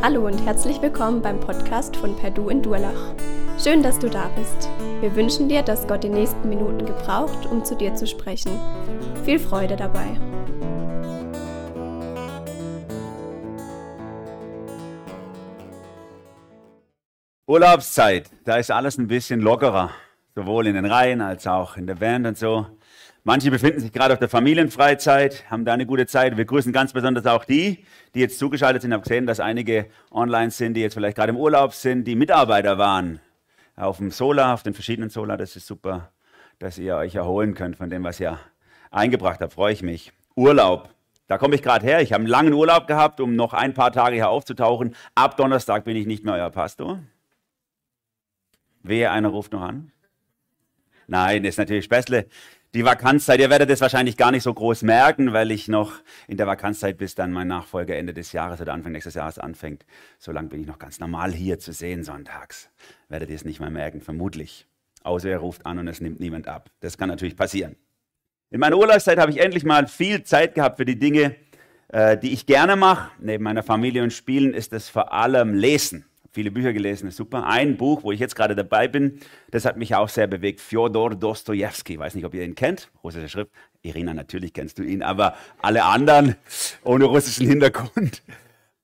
Hallo und herzlich willkommen beim Podcast von Perdu in Durlach. Schön, dass du da bist. Wir wünschen dir, dass Gott die nächsten Minuten gebraucht, um zu dir zu sprechen. Viel Freude dabei. Urlaubszeit, da ist alles ein bisschen lockerer, sowohl in den Reihen als auch in der Band und so. Manche befinden sich gerade auf der Familienfreizeit, haben da eine gute Zeit. Wir grüßen ganz besonders auch die, die jetzt zugeschaltet sind. Ich habe gesehen, dass einige online sind, die jetzt vielleicht gerade im Urlaub sind, die Mitarbeiter waren auf dem Solar, auf den verschiedenen Solar. Das ist super, dass ihr euch erholen könnt von dem, was ihr eingebracht habt. Freue ich mich. Urlaub. Da komme ich gerade her. Ich habe einen langen Urlaub gehabt, um noch ein paar Tage hier aufzutauchen. Ab Donnerstag bin ich nicht mehr euer Pastor. Wehe, einer ruft noch an. Nein, ist natürlich Späßle die Vakanzzeit, ihr werdet es wahrscheinlich gar nicht so groß merken, weil ich noch in der Vakanzzeit, bis dann mein Nachfolger Ende des Jahres oder Anfang nächstes Jahres anfängt, so lange bin ich noch ganz normal hier zu sehen sonntags. Werdet ihr es nicht mehr merken, vermutlich. Außer er ruft an und es nimmt niemand ab. Das kann natürlich passieren. In meiner Urlaubszeit habe ich endlich mal viel Zeit gehabt für die Dinge, äh, die ich gerne mache. Neben meiner Familie und Spielen ist es vor allem Lesen viele Bücher gelesen, ist super. Ein Buch, wo ich jetzt gerade dabei bin, das hat mich auch sehr bewegt. Fjodor Dostojewski. Weiß nicht, ob ihr ihn kennt. Russische Schrift. Irina, natürlich kennst du ihn, aber alle anderen ohne russischen Hintergrund.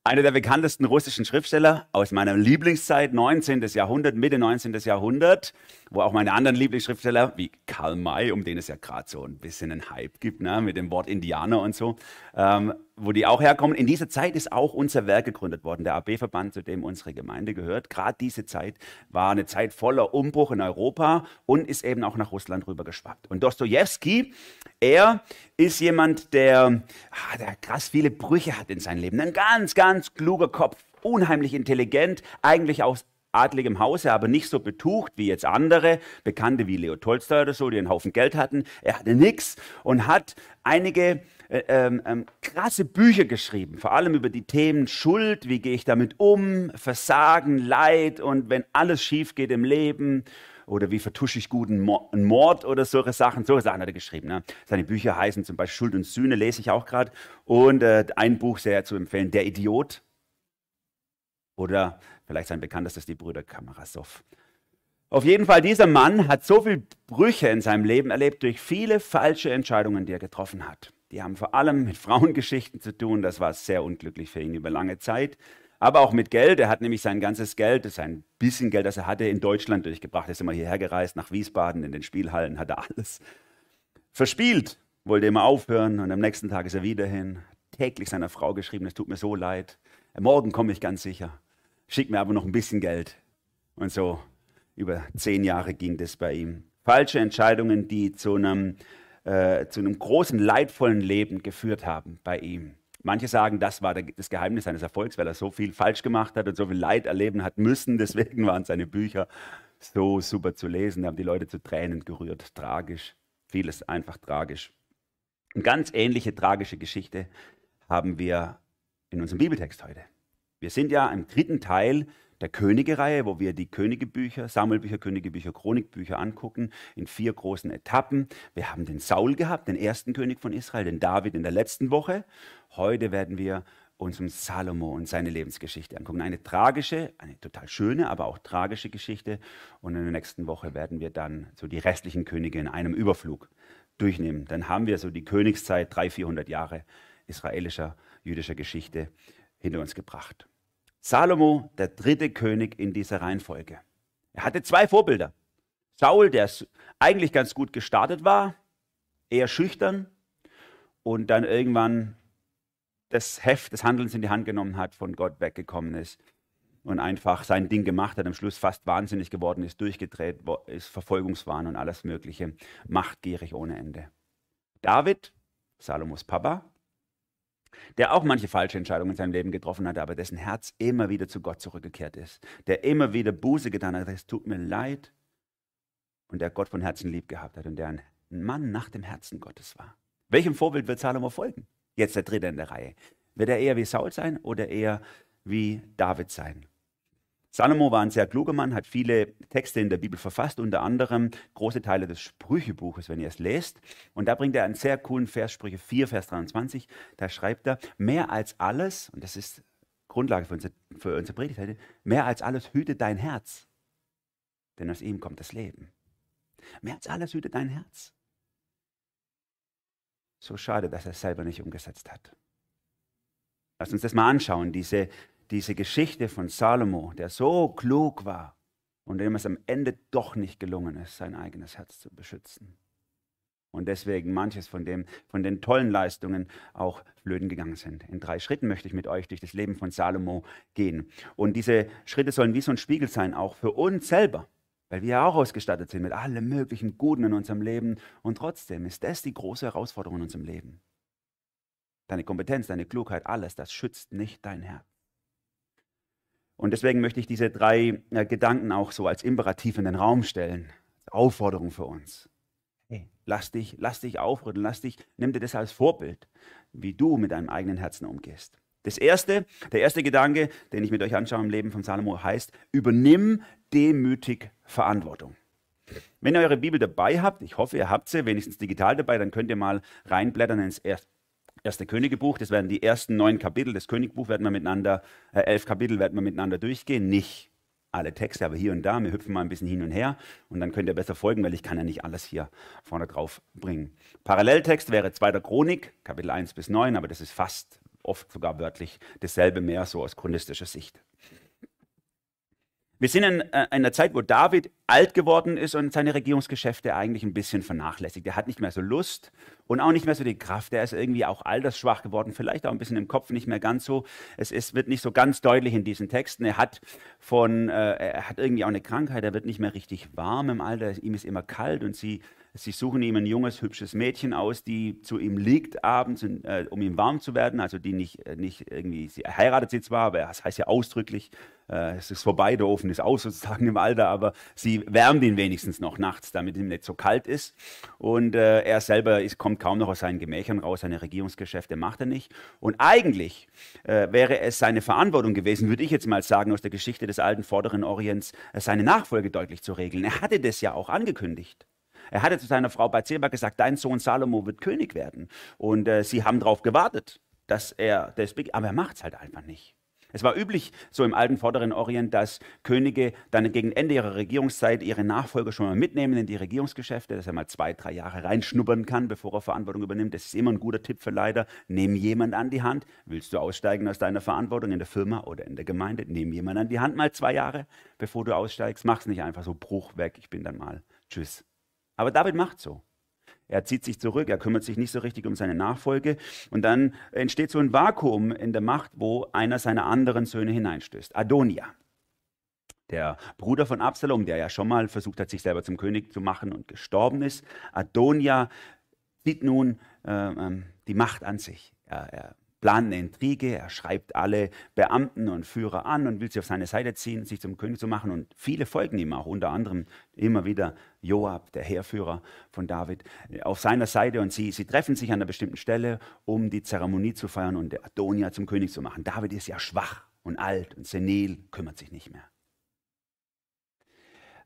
Einer der bekanntesten russischen Schriftsteller aus meiner Lieblingszeit, 19. Jahrhundert, Mitte 19. Jahrhundert, wo auch meine anderen Lieblingsschriftsteller, wie Karl May, um den es ja gerade so ein bisschen einen Hype gibt, ne, mit dem Wort Indianer und so, ähm, wo die auch herkommen. In dieser Zeit ist auch unser Werk gegründet worden, der AB-Verband, zu dem unsere Gemeinde gehört. Gerade diese Zeit war eine Zeit voller Umbruch in Europa und ist eben auch nach Russland rüber geschwappt. Und Dostoevsky, er ist jemand, der, ah, der krass viele Brüche hat in seinem Leben. Ein ganz, ganz kluger Kopf, unheimlich intelligent, eigentlich aus adligem Hause, aber nicht so betucht wie jetzt andere, Bekannte wie Leo Tolstoy oder so, die einen Haufen Geld hatten. Er hatte nichts und hat einige äh, ähm, ähm, krasse Bücher geschrieben, vor allem über die Themen Schuld, wie gehe ich damit um, Versagen, Leid und wenn alles schief geht im Leben oder wie vertusche ich guten Mord oder solche Sachen. Solche Sachen hat er geschrieben. Ne? Seine Bücher heißen zum Beispiel Schuld und Sühne, lese ich auch gerade. Und äh, ein Buch sehr zu empfehlen, Der Idiot. Oder vielleicht sein bekanntestes, die Brüder Kamarasov. Auf jeden Fall, dieser Mann hat so viele Brüche in seinem Leben erlebt durch viele falsche Entscheidungen, die er getroffen hat. Die haben vor allem mit Frauengeschichten zu tun. Das war sehr unglücklich für ihn über lange Zeit. Aber auch mit Geld. Er hat nämlich sein ganzes Geld, sein bisschen Geld, das er hatte, in Deutschland durchgebracht. Er ist immer hierher gereist, nach Wiesbaden, in den Spielhallen, hat er alles verspielt. Wollte immer aufhören und am nächsten Tag ist er wieder hin. Täglich seiner Frau geschrieben, es tut mir so leid. Morgen komme ich ganz sicher. Schick mir aber noch ein bisschen Geld. Und so über zehn Jahre ging das bei ihm. Falsche Entscheidungen, die zu einem äh, zu einem großen, leidvollen Leben geführt haben bei ihm. Manche sagen, das war das Geheimnis seines Erfolgs, weil er so viel falsch gemacht hat und so viel Leid erleben hat müssen. Deswegen waren seine Bücher so super zu lesen. Da haben die Leute zu Tränen gerührt. Tragisch. Vieles einfach tragisch. Eine ganz ähnliche tragische Geschichte haben wir in unserem Bibeltext heute. Wir sind ja im dritten Teil der Könige-Reihe, wo wir die Königebücher, Sammelbücher, Königebücher, Chronikbücher angucken, in vier großen Etappen. Wir haben den Saul gehabt, den ersten König von Israel, den David in der letzten Woche. Heute werden wir uns um Salomo und seine Lebensgeschichte angucken. Eine tragische, eine total schöne, aber auch tragische Geschichte. Und in der nächsten Woche werden wir dann so die restlichen Könige in einem Überflug durchnehmen. Dann haben wir so die Königszeit, 300, 400 Jahre israelischer, jüdischer Geschichte hinter uns gebracht. Salomo, der dritte König in dieser Reihenfolge. Er hatte zwei Vorbilder. Saul, der eigentlich ganz gut gestartet war, eher schüchtern und dann irgendwann das Heft des Handelns in die Hand genommen hat, von Gott weggekommen ist und einfach sein Ding gemacht hat, am Schluss fast wahnsinnig geworden ist, durchgedreht ist, Verfolgungswahn und alles Mögliche, machtgierig ohne Ende. David, Salomos Papa, der auch manche falsche Entscheidungen in seinem Leben getroffen hat, aber dessen Herz immer wieder zu Gott zurückgekehrt ist, der immer wieder Buße getan hat, es tut mir leid und der Gott von Herzen lieb gehabt hat und der ein Mann nach dem Herzen Gottes war. Welchem Vorbild wird Salomo folgen? Jetzt der dritte in der Reihe. Wird er eher wie Saul sein oder eher wie David sein? Salomo war ein sehr kluger Mann, hat viele Texte in der Bibel verfasst, unter anderem große Teile des Sprüchebuches, wenn ihr es lest. Und da bringt er einen sehr coolen Vers, Sprüche 4, Vers 23. Da schreibt er, mehr als alles, und das ist Grundlage für unsere, für unsere Predigt heute. Mehr als alles hüte dein Herz, denn aus ihm kommt das Leben. Mehr als alles hüte dein Herz. So schade, dass er es selber nicht umgesetzt hat. Lass uns das mal anschauen, diese, diese Geschichte von Salomo, der so klug war und dem es am Ende doch nicht gelungen ist, sein eigenes Herz zu beschützen. Und deswegen manches von, dem, von den tollen Leistungen auch flöten gegangen sind. In drei Schritten möchte ich mit euch durch das Leben von Salomo gehen. Und diese Schritte sollen wie so ein Spiegel sein, auch für uns selber. Weil wir ja auch ausgestattet sind mit allem möglichen Guten in unserem Leben. Und trotzdem ist das die große Herausforderung in unserem Leben. Deine Kompetenz, deine Klugheit, alles, das schützt nicht dein Herz. Und deswegen möchte ich diese drei äh, Gedanken auch so als Imperativ in den Raum stellen. Aufforderung für uns. Hey, lass dich, lass dich aufrütteln, lass dich, nimm dir das als Vorbild, wie du mit deinem eigenen Herzen umgehst. Das erste, der erste Gedanke, den ich mit euch anschaue im Leben von Salomo, heißt, übernimm demütig Verantwortung. Wenn ihr eure Bibel dabei habt, ich hoffe, ihr habt sie wenigstens digital dabei, dann könnt ihr mal reinblättern ins erste Königebuch. Das werden die ersten neun Kapitel. Das Königbuch werden wir miteinander, äh, elf Kapitel werden wir miteinander durchgehen. Nicht alle Texte, aber hier und da. Wir hüpfen mal ein bisschen hin und her und dann könnt ihr besser folgen, weil ich kann ja nicht alles hier vorne drauf bringen. Paralleltext wäre 2. Chronik, Kapitel 1 bis 9, aber das ist fast oft sogar wörtlich dasselbe mehr so aus chronistischer Sicht. Wir sind in äh, einer Zeit, wo David alt geworden ist und seine Regierungsgeschäfte eigentlich ein bisschen vernachlässigt. Er hat nicht mehr so Lust und auch nicht mehr so die Kraft. Er ist irgendwie auch altersschwach geworden, vielleicht auch ein bisschen im Kopf nicht mehr ganz so. Es ist, wird nicht so ganz deutlich in diesen Texten. Er hat, von, äh, er hat irgendwie auch eine Krankheit, er wird nicht mehr richtig warm im Alter, ihm ist immer kalt und sie Sie suchen ihm ein junges, hübsches Mädchen aus, die zu ihm liegt abends, äh, um ihm warm zu werden. Also die nicht, äh, nicht irgendwie, sie heiratet sie zwar, aber das heißt ja ausdrücklich, äh, es ist vorbei, der Ofen ist aus sozusagen im Alter, aber sie wärmt ihn wenigstens noch nachts, damit ihm nicht so kalt ist. Und äh, er selber ist, kommt kaum noch aus seinen Gemächern raus, seine Regierungsgeschäfte macht er nicht. Und eigentlich äh, wäre es seine Verantwortung gewesen, würde ich jetzt mal sagen, aus der Geschichte des alten Vorderen Orients, seine Nachfolge deutlich zu regeln. Er hatte das ja auch angekündigt. Er hatte zu seiner Frau Bathseba gesagt, dein Sohn Salomo wird König werden. Und äh, sie haben darauf gewartet, dass er das aber er macht es halt einfach nicht. Es war üblich, so im alten Vorderen Orient, dass Könige dann gegen Ende ihrer Regierungszeit ihre Nachfolger schon mal mitnehmen in die Regierungsgeschäfte, dass er mal zwei, drei Jahre reinschnuppern kann, bevor er Verantwortung übernimmt. Das ist immer ein guter Tipp für Leiter. Nimm jemand an die Hand. Willst du aussteigen aus deiner Verantwortung in der Firma oder in der Gemeinde? Nimm jemand an die Hand mal zwei Jahre, bevor du aussteigst. Mach's nicht einfach so Bruch weg. Ich bin dann mal. Tschüss. Aber David macht so. Er zieht sich zurück, er kümmert sich nicht so richtig um seine Nachfolge und dann entsteht so ein Vakuum in der Macht, wo einer seiner anderen Söhne hineinstößt. Adonia, der Bruder von Absalom, der ja schon mal versucht hat, sich selber zum König zu machen und gestorben ist. Adonia zieht nun äh, ähm, die Macht an sich. Er, er plant eine Intrige, er schreibt alle Beamten und Führer an und will sie auf seine Seite ziehen, sich zum König zu machen. Und viele folgen ihm auch, unter anderem immer wieder Joab, der Heerführer von David, auf seiner Seite. Und sie, sie treffen sich an einer bestimmten Stelle, um die Zeremonie zu feiern und Adonia zum König zu machen. David ist ja schwach und alt und senil, kümmert sich nicht mehr.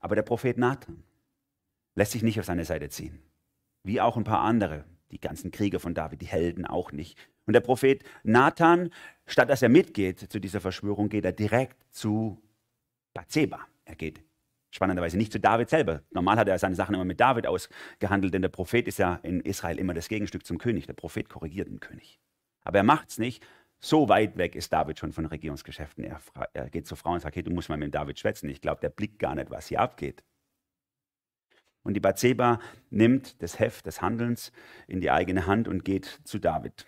Aber der Prophet Nathan lässt sich nicht auf seine Seite ziehen. Wie auch ein paar andere, die ganzen Krieger von David, die Helden auch nicht. Und der Prophet Nathan, statt dass er mitgeht zu dieser Verschwörung, geht er direkt zu Bathseba. Er geht spannenderweise nicht zu David selber. Normal hat er seine Sachen immer mit David ausgehandelt, denn der Prophet ist ja in Israel immer das Gegenstück zum König. Der Prophet korrigiert den König. Aber er macht es nicht. So weit weg ist David schon von Regierungsgeschäften. Er, er geht zur Frau und sagt, hey, du musst mal mit David schwätzen. Ich glaube, der blickt gar nicht, was hier abgeht. Und die Bathseba nimmt das Heft des Handelns in die eigene Hand und geht zu David.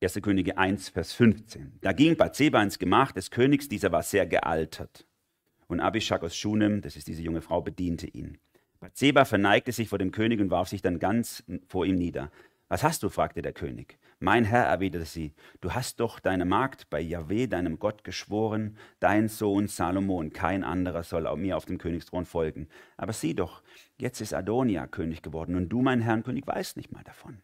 1. Könige 1, Vers 15. Da ging Bathseba ins Gemach des Königs, dieser war sehr gealtert. Und Abishag aus Schunem, das ist diese junge Frau, bediente ihn. Bathseba verneigte sich vor dem König und warf sich dann ganz vor ihm nieder. Was hast du? fragte der König. Mein Herr, erwiderte sie, du hast doch deine Magd bei Yahweh, deinem Gott, geschworen, dein Sohn Salomo und kein anderer soll mir auf dem Königsthron folgen. Aber sieh doch, jetzt ist Adonia König geworden und du, mein Herr König, weißt nicht mal davon.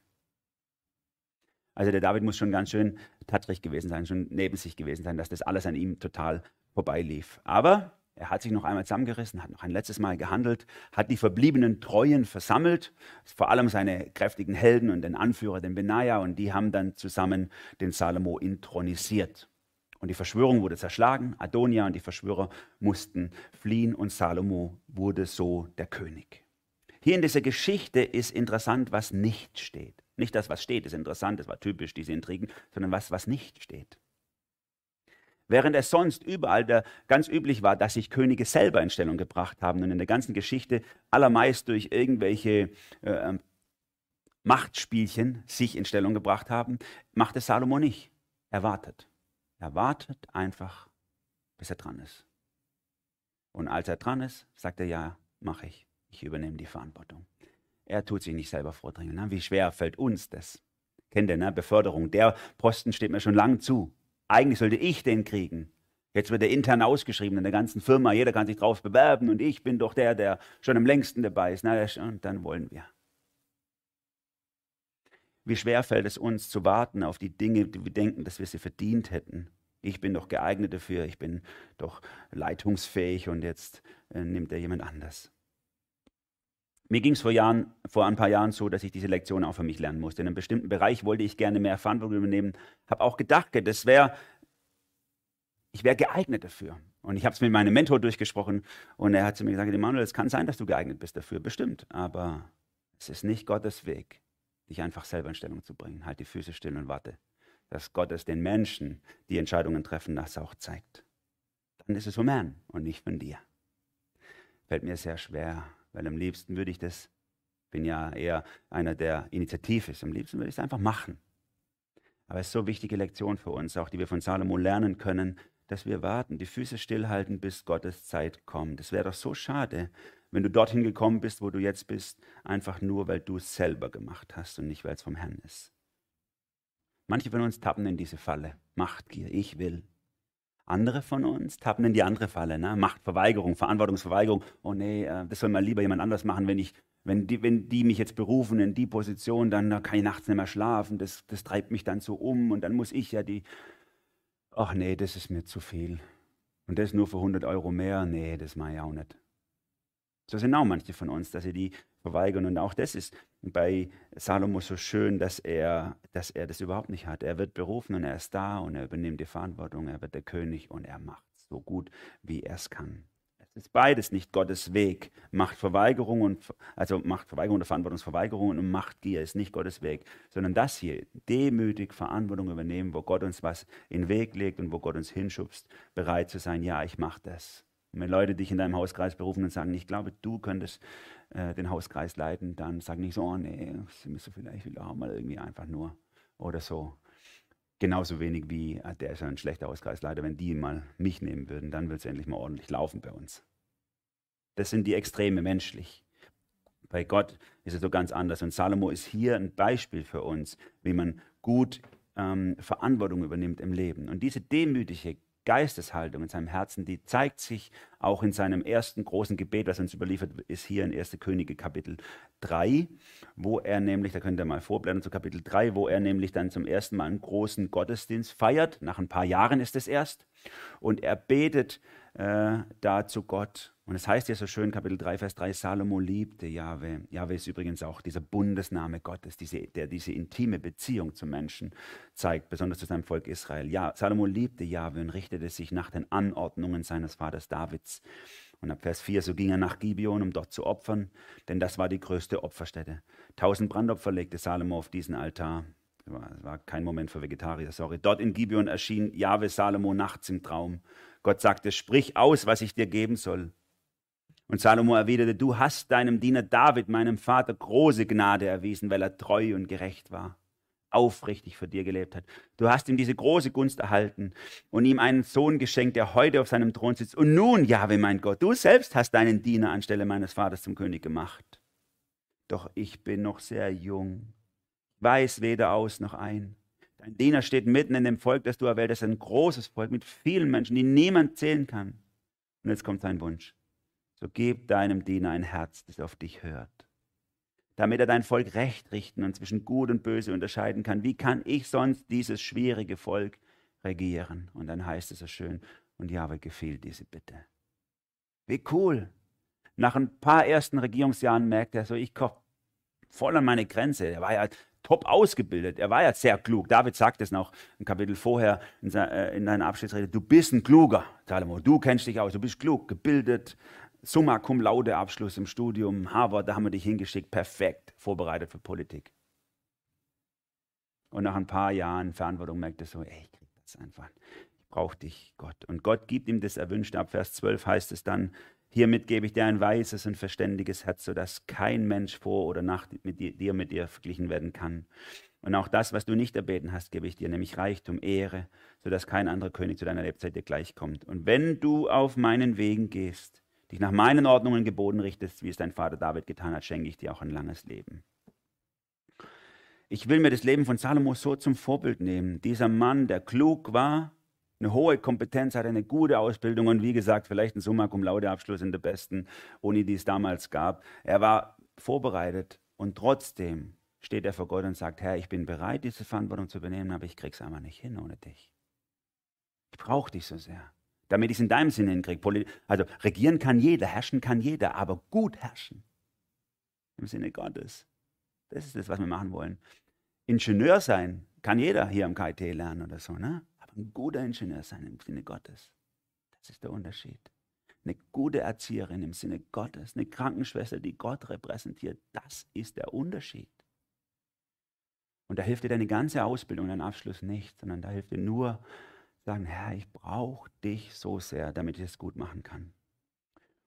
Also der David muss schon ganz schön tattrig gewesen sein, schon neben sich gewesen sein, dass das alles an ihm total vorbeilief. Aber er hat sich noch einmal zusammengerissen, hat noch ein letztes Mal gehandelt, hat die verbliebenen Treuen versammelt, vor allem seine kräftigen Helden und den Anführer, den Benaja, und die haben dann zusammen den Salomo intronisiert. Und die Verschwörung wurde zerschlagen. Adonia und die Verschwörer mussten fliehen und Salomo wurde so der König. Hier in dieser Geschichte ist interessant, was nicht steht. Nicht das, was steht, ist interessant, das war typisch, diese Intrigen, sondern was, was nicht steht. Während es sonst überall der, ganz üblich war, dass sich Könige selber in Stellung gebracht haben und in der ganzen Geschichte allermeist durch irgendwelche äh, ähm, Machtspielchen sich in Stellung gebracht haben, macht es Salomo nicht. Er wartet. Er wartet einfach, bis er dran ist. Und als er dran ist, sagt er, ja, mache ich. Ich übernehme die Verantwortung. Er tut sich nicht selber vordringen. Ne? Wie schwer fällt uns das? Kennt ihr, ne? Beförderung. Der Posten steht mir schon lang zu. Eigentlich sollte ich den kriegen. Jetzt wird er intern ausgeschrieben in der ganzen Firma. Jeder kann sich drauf bewerben und ich bin doch der, der schon am längsten dabei ist. Na, und dann wollen wir. Wie schwer fällt es uns zu warten auf die Dinge, die wir denken, dass wir sie verdient hätten. Ich bin doch geeignet dafür, ich bin doch leitungsfähig und jetzt äh, nimmt er jemand anders. Mir ging es vor, vor ein paar Jahren so, dass ich diese Lektion auch für mich lernen musste. In einem bestimmten Bereich wollte ich gerne mehr Verantwortung übernehmen, habe auch gedacht, das wäre, ich wäre geeignet dafür. Und ich habe es mit meinem Mentor durchgesprochen und er hat zu mir gesagt, Emanuel, es kann sein, dass du geeignet bist dafür, bestimmt, aber es ist nicht Gottes Weg dich einfach selber in Stellung zu bringen. Halt die Füße still und warte, dass Gott es den Menschen, die Entscheidungen treffen, das auch zeigt. Dann ist es vom Herrn und nicht von dir. Fällt mir sehr schwer, weil am liebsten würde ich das, bin ja eher einer, der initiativ ist, am liebsten würde ich es einfach machen. Aber es ist so eine wichtige Lektion für uns, auch die wir von Salomo lernen können, dass wir warten, die Füße stillhalten, bis Gottes Zeit kommt. Es wäre doch so schade, wenn du dorthin gekommen bist, wo du jetzt bist, einfach nur, weil du es selber gemacht hast und nicht, weil es vom Herrn ist. Manche von uns tappen in diese Falle. Machtgier, ich will. Andere von uns tappen in die andere Falle. Ne? Machtverweigerung, Verantwortungsverweigerung. Oh nee, äh, das soll mal lieber jemand anders machen. Wenn, ich, wenn, die, wenn die mich jetzt berufen in die Position, dann kann ich nachts nicht mehr schlafen. Das, das treibt mich dann so um und dann muss ich ja die. Ach nee, das ist mir zu viel. Und das nur für 100 Euro mehr? Nee, das mache ich auch nicht. So sind auch manche von uns, dass sie die verweigern. Und auch das ist bei Salomo so schön, dass er, dass er das überhaupt nicht hat. Er wird berufen und er ist da und er übernimmt die Verantwortung. Er wird der König und er macht so gut, wie er es kann. Es ist beides nicht Gottes Weg. Machtverweigerung und also Machtverweigerung oder Verantwortungsverweigerung und Machtgier ist nicht Gottes Weg, sondern das hier, demütig Verantwortung übernehmen, wo Gott uns was in den Weg legt und wo Gott uns hinschubst, bereit zu sein, ja, ich mache das. Und wenn Leute dich in deinem Hauskreis berufen und sagen, ich glaube, du könntest äh, den Hauskreis leiten, dann sag nicht so, oh nee, sie müssen vielleicht wieder mal irgendwie einfach nur oder so. Genauso wenig wie, ah, der ist ja ein schlechter Hauskreisleiter, wenn die mal mich nehmen würden, dann wird es endlich mal ordentlich laufen bei uns. Das sind die Extreme menschlich. Bei Gott ist es so ganz anders. Und Salomo ist hier ein Beispiel für uns, wie man gut ähm, Verantwortung übernimmt im Leben. Und diese demütige Geisteshaltung in seinem Herzen, die zeigt sich auch in seinem ersten großen Gebet, was uns überliefert ist, hier in 1. Könige Kapitel 3, wo er nämlich, da könnt ihr mal vorblättern zu Kapitel 3, wo er nämlich dann zum ersten Mal einen großen Gottesdienst feiert. Nach ein paar Jahren ist es erst. Und er betet äh, da zu Gott und es heißt ja so schön, Kapitel 3, Vers 3, Salomo liebte Jahwe. Jahwe ist übrigens auch dieser Bundesname Gottes, diese, der diese intime Beziehung zum Menschen zeigt, besonders zu seinem Volk Israel. Ja, Salomo liebte Jahwe und richtete sich nach den Anordnungen seines Vaters Davids. Und ab Vers 4, so ging er nach Gibeon, um dort zu opfern, denn das war die größte Opferstätte. Tausend Brandopfer legte Salomo auf diesen Altar. Es war, kein Moment für Vegetarier, sorry. Dort in Gibeon erschien Jahwe Salomo nachts im Traum. Gott sagte, sprich aus, was ich dir geben soll. Und Salomo erwiderte, du hast deinem Diener David, meinem Vater, große Gnade erwiesen, weil er treu und gerecht war, aufrichtig für dir gelebt hat. Du hast ihm diese große Gunst erhalten und ihm einen Sohn geschenkt, der heute auf seinem Thron sitzt. Und nun, Jahwe, mein Gott, du selbst hast deinen Diener anstelle meines Vaters zum König gemacht. Doch ich bin noch sehr jung, weiß weder aus noch ein. Dein Diener steht mitten in dem Volk, das du erwählt hast, ein großes Volk mit vielen Menschen, die niemand zählen kann. Und jetzt kommt sein Wunsch so gib deinem Diener ein Herz, das auf dich hört, damit er dein Volk recht richten und zwischen Gut und Böse unterscheiden kann. Wie kann ich sonst dieses schwierige Volk regieren? Und dann heißt es so schön, und Jahwe gefiel diese Bitte. Wie cool. Nach ein paar ersten Regierungsjahren merkt er so, ich komme voll an meine Grenze. Er war ja top ausgebildet. Er war ja sehr klug. David sagt es noch ein Kapitel vorher in seiner, in seiner Abschiedsrede. Du bist ein Kluger, Salomo. Du kennst dich aus. Du bist klug, gebildet. Summa cum laude Abschluss im Studium. Harvard, da haben wir dich hingeschickt. Perfekt vorbereitet für Politik. Und nach ein paar Jahren Verantwortung merkt er so, ey, ich krieg das einfach. Ich brauche dich, Gott. Und Gott gibt ihm das Erwünschte. Ab Vers 12 heißt es dann, Hiermit gebe ich dir ein weises und verständiges Herz, sodass kein Mensch vor oder nach mit dir, mit dir verglichen werden kann. Und auch das, was du nicht erbeten hast, gebe ich dir, nämlich Reichtum, Ehre, sodass kein anderer König zu deiner Lebzeit dir gleichkommt. Und wenn du auf meinen Wegen gehst, dich nach meinen Ordnungen Geboten richtest, wie es dein Vater David getan hat, schenke ich dir auch ein langes Leben. Ich will mir das Leben von Salomo so zum Vorbild nehmen. Dieser Mann, der klug war, eine hohe Kompetenz, hat eine gute Ausbildung und wie gesagt, vielleicht ein Summa Cum Laude Abschluss in der besten Uni, die es damals gab. Er war vorbereitet und trotzdem steht er vor Gott und sagt, Herr, ich bin bereit, diese Verantwortung zu übernehmen, aber ich krieg's einfach nicht hin ohne dich. Ich brauche dich so sehr, damit ich es in deinem Sinne hinkriege. Also regieren kann jeder, herrschen kann jeder, aber gut herrschen im Sinne Gottes. Das ist das, was wir machen wollen. Ingenieur sein kann jeder hier am KIT lernen oder so, ne? ein guter Ingenieur sein im Sinne Gottes. Das ist der Unterschied. Eine gute Erzieherin im Sinne Gottes, eine Krankenschwester, die Gott repräsentiert, das ist der Unterschied. Und da hilft dir deine ganze Ausbildung, dein Abschluss nicht, sondern da hilft dir nur sagen, Herr, ich brauche dich so sehr, damit ich es gut machen kann.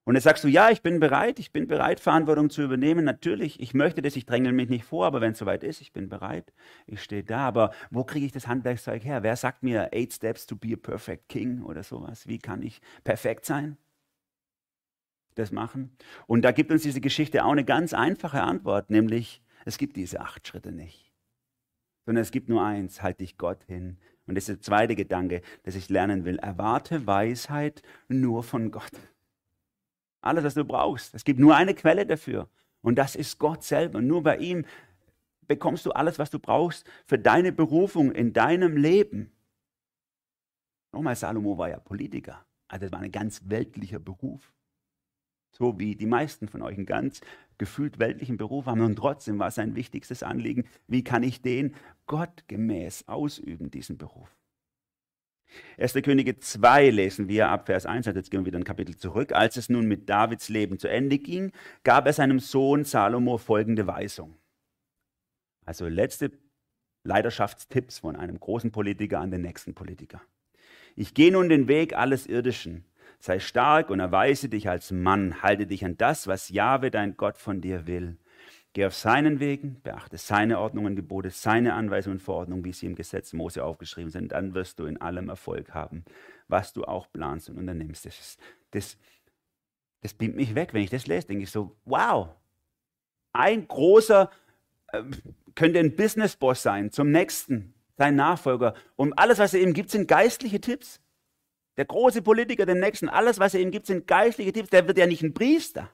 Und jetzt sagst du, ja, ich bin bereit, ich bin bereit, Verantwortung zu übernehmen. Natürlich, ich möchte das, ich dränge mich nicht vor, aber wenn es soweit ist, ich bin bereit, ich stehe da. Aber wo kriege ich das Handwerkszeug her? Wer sagt mir Eight Steps to be a Perfect King oder sowas? Wie kann ich perfekt sein? Das machen. Und da gibt uns diese Geschichte auch eine ganz einfache Antwort, nämlich es gibt diese acht Schritte nicht. Sondern es gibt nur eins, halte dich Gott hin. Und das ist der zweite Gedanke, dass ich lernen will. Erwarte Weisheit nur von Gott. Alles, was du brauchst. Es gibt nur eine Quelle dafür. Und das ist Gott selber. Nur bei ihm bekommst du alles, was du brauchst für deine Berufung in deinem Leben. Nochmal, Salomo war ja Politiker. Also es war ein ganz weltlicher Beruf. So wie die meisten von euch einen ganz gefühlt weltlichen Beruf haben. Und trotzdem war sein wichtigstes Anliegen, wie kann ich den gottgemäß ausüben, diesen Beruf. 1. Könige 2 lesen wir ab Vers 1, also jetzt gehen wir wieder ein Kapitel zurück. Als es nun mit Davids Leben zu Ende ging, gab er seinem Sohn Salomo folgende Weisung. Also letzte Leidenschaftstipps von einem großen Politiker an den nächsten Politiker. Ich gehe nun den Weg alles Irdischen. Sei stark und erweise dich als Mann. Halte dich an das, was Jahwe, dein Gott, von dir will. Geh auf seinen Wegen, beachte seine Ordnungen, Gebote, seine Anweisungen und Verordnungen, wie sie im Gesetz Mose aufgeschrieben sind. Dann wirst du in allem Erfolg haben, was du auch planst und unternimmst. Das, ist, das, das beamt mich weg, wenn ich das lese. Denke ich so, wow, ein großer äh, könnte ein Businessboss sein, zum nächsten, sein Nachfolger. Und alles, was er ihm gibt, sind geistliche Tipps. Der große Politiker, dem nächsten, alles, was er ihm gibt, sind geistliche Tipps. Der wird ja nicht ein Priester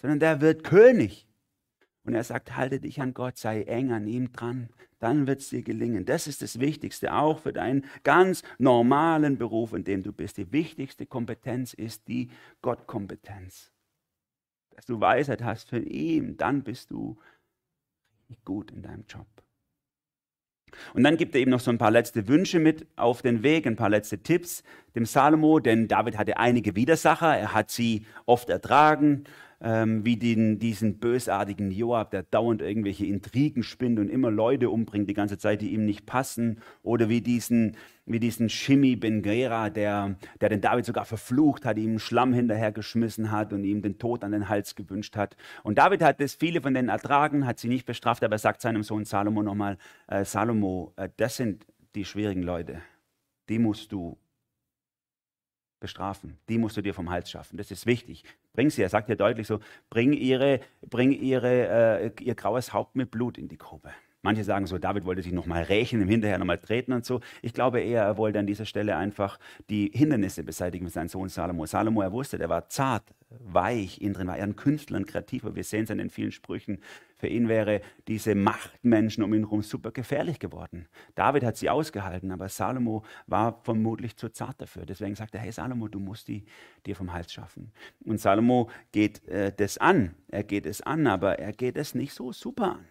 sondern der wird König. Und er sagt, halte dich an Gott, sei eng an ihm dran, dann wird es dir gelingen. Das ist das Wichtigste, auch für deinen ganz normalen Beruf, in dem du bist. Die wichtigste Kompetenz ist die Gottkompetenz. Dass du Weisheit hast für ihn, dann bist du gut in deinem Job. Und dann gibt er ihm noch so ein paar letzte Wünsche mit auf den Weg, ein paar letzte Tipps dem Salomo, denn David hatte einige Widersacher, er hat sie oft ertragen, ähm, wie den, diesen bösartigen Joab, der dauernd irgendwelche Intrigen spinnt und immer Leute umbringt die ganze Zeit, die ihm nicht passen. Oder wie diesen, wie diesen Shimi Ben Gera, der, der den David sogar verflucht hat, ihm Schlamm hinterhergeschmissen hat und ihm den Tod an den Hals gewünscht hat. Und David hat das viele von denen ertragen, hat sie nicht bestraft, aber er sagt seinem Sohn Salomo nochmal, äh, Salomo, äh, das sind die schwierigen Leute. Die musst du bestrafen. Die musst du dir vom Hals schaffen. Das ist wichtig. Bring sie, er sagt ja deutlich so, bring, ihre, bring ihre, äh, ihr graues Haupt mit Blut in die Grube. Manche sagen so, David wollte sich nochmal rächen, im Hinterher nochmal treten und so. Ich glaube eher, er wollte an dieser Stelle einfach die Hindernisse beseitigen mit seinem Sohn Salomo. Salomo, er wusste, der war zart, weich, innen drin war er ein Künstler, ein Kreativer. Wir sehen es an den vielen Sprüchen. Für ihn wäre diese Machtmenschen um ihn herum super gefährlich geworden. David hat sie ausgehalten, aber Salomo war vermutlich zu zart dafür. Deswegen sagt er, hey Salomo, du musst die dir vom Hals schaffen. Und Salomo geht äh, das an. Er geht es an, aber er geht es nicht so super an.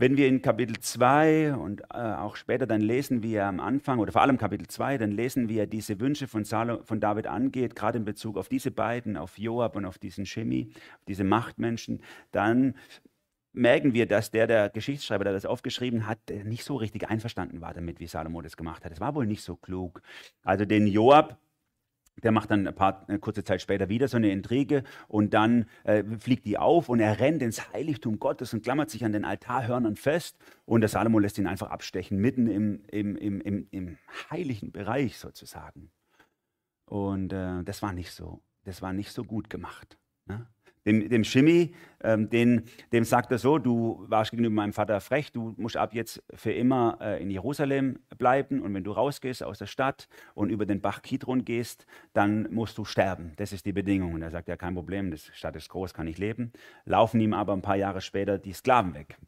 Wenn wir in Kapitel 2 und äh, auch später dann lesen, wie er am Anfang, oder vor allem Kapitel 2, dann lesen, wie er diese Wünsche von, Salo, von David angeht, gerade in Bezug auf diese beiden, auf Joab und auf diesen Shimi, auf diese Machtmenschen, dann merken wir, dass der, der Geschichtsschreiber, der das aufgeschrieben hat, nicht so richtig einverstanden war damit, wie Salomo das gemacht hat. Es war wohl nicht so klug. Also den Joab, der macht dann ein paar, eine kurze Zeit später wieder so eine Intrige und dann äh, fliegt die auf und er rennt ins Heiligtum Gottes und klammert sich an den Altarhörnern fest und der Salomo lässt ihn einfach abstechen, mitten im, im, im, im, im heiligen Bereich sozusagen. Und äh, das war nicht so, das war nicht so gut gemacht. Ne? Dem, dem Shimi, ähm, den, dem sagt er so, du warst gegenüber meinem Vater frech, du musst ab jetzt für immer äh, in Jerusalem bleiben und wenn du rausgehst aus der Stadt und über den Bach Kidron gehst, dann musst du sterben. Das ist die Bedingung. Und er sagt, ja, kein Problem, die Stadt ist groß, kann ich leben. Laufen ihm aber ein paar Jahre später die Sklaven weg.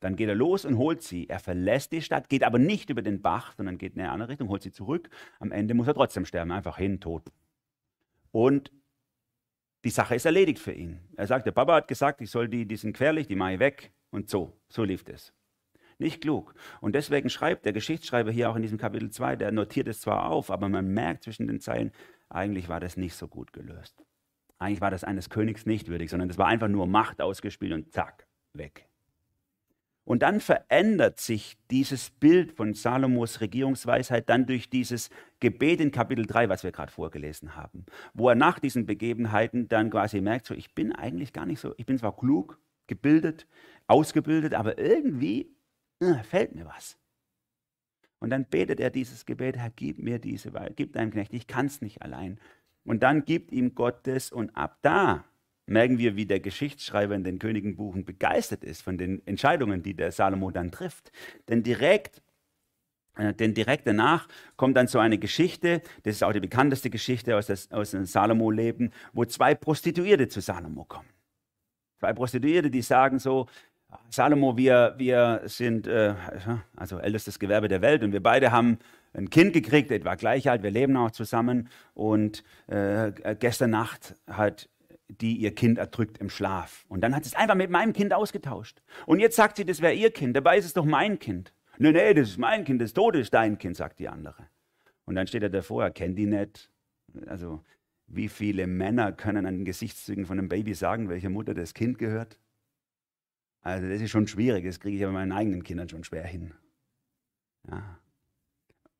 Dann geht er los und holt sie. Er verlässt die Stadt, geht aber nicht über den Bach, sondern geht in eine andere Richtung, holt sie zurück. Am Ende muss er trotzdem sterben, einfach hin, tot. Und die Sache ist erledigt für ihn. Er sagt, der Papa hat gesagt, ich soll die, die sind querlich, die mache ich weg. Und so, so lief es. Nicht klug. Und deswegen schreibt der Geschichtsschreiber hier auch in diesem Kapitel 2, der notiert es zwar auf, aber man merkt zwischen den Zeilen, eigentlich war das nicht so gut gelöst. Eigentlich war das eines Königs nicht würdig, sondern das war einfach nur Macht ausgespielt und zack, weg. Und dann verändert sich dieses Bild von Salomos Regierungsweisheit dann durch dieses Gebet in Kapitel 3, was wir gerade vorgelesen haben, wo er nach diesen Begebenheiten dann quasi merkt, so ich bin eigentlich gar nicht so, ich bin zwar klug, gebildet, ausgebildet, aber irgendwie äh, fällt mir was. Und dann betet er dieses Gebet, Herr, gib mir diese gib deinem Knecht, ich kann es nicht allein. Und dann gibt ihm Gott das und ab da merken wir, wie der Geschichtsschreiber in den Königenbuchen begeistert ist von den Entscheidungen, die der Salomo dann trifft. Denn direkt, äh, denn direkt danach kommt dann so eine Geschichte, das ist auch die bekannteste Geschichte aus, das, aus dem Salomo-Leben, wo zwei Prostituierte zu Salomo kommen. Zwei Prostituierte, die sagen so, Salomo, wir, wir sind äh, also ältestes Gewerbe der Welt und wir beide haben ein Kind gekriegt, etwa gleich alt, wir leben auch zusammen und äh, gestern Nacht hat die ihr Kind erdrückt im Schlaf. Und dann hat sie es einfach mit meinem Kind ausgetauscht. Und jetzt sagt sie, das wäre ihr Kind, dabei ist es doch mein Kind. Nee, nee, das ist mein Kind, das Tote ist dein Kind, sagt die andere. Und dann steht er davor, er kennt die nicht. Also, wie viele Männer können an den Gesichtszügen von einem Baby sagen, welcher Mutter das Kind gehört? Also, das ist schon schwierig, das kriege ich aber meinen eigenen Kindern schon schwer hin. Ja.